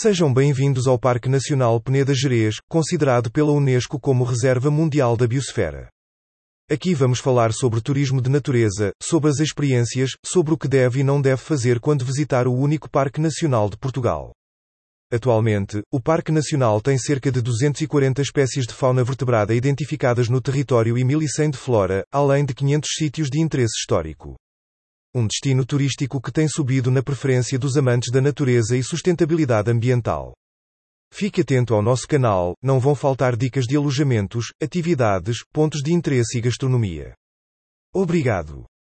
Sejam bem-vindos ao Parque Nacional Peneda Gerês, considerado pela Unesco como Reserva Mundial da Biosfera. Aqui vamos falar sobre turismo de natureza, sobre as experiências, sobre o que deve e não deve fazer quando visitar o único Parque Nacional de Portugal. Atualmente, o Parque Nacional tem cerca de 240 espécies de fauna vertebrada identificadas no território e 1100 de flora, além de 500 sítios de interesse histórico. Um destino turístico que tem subido na preferência dos amantes da natureza e sustentabilidade ambiental. Fique atento ao nosso canal, não vão faltar dicas de alojamentos, atividades, pontos de interesse e gastronomia. Obrigado.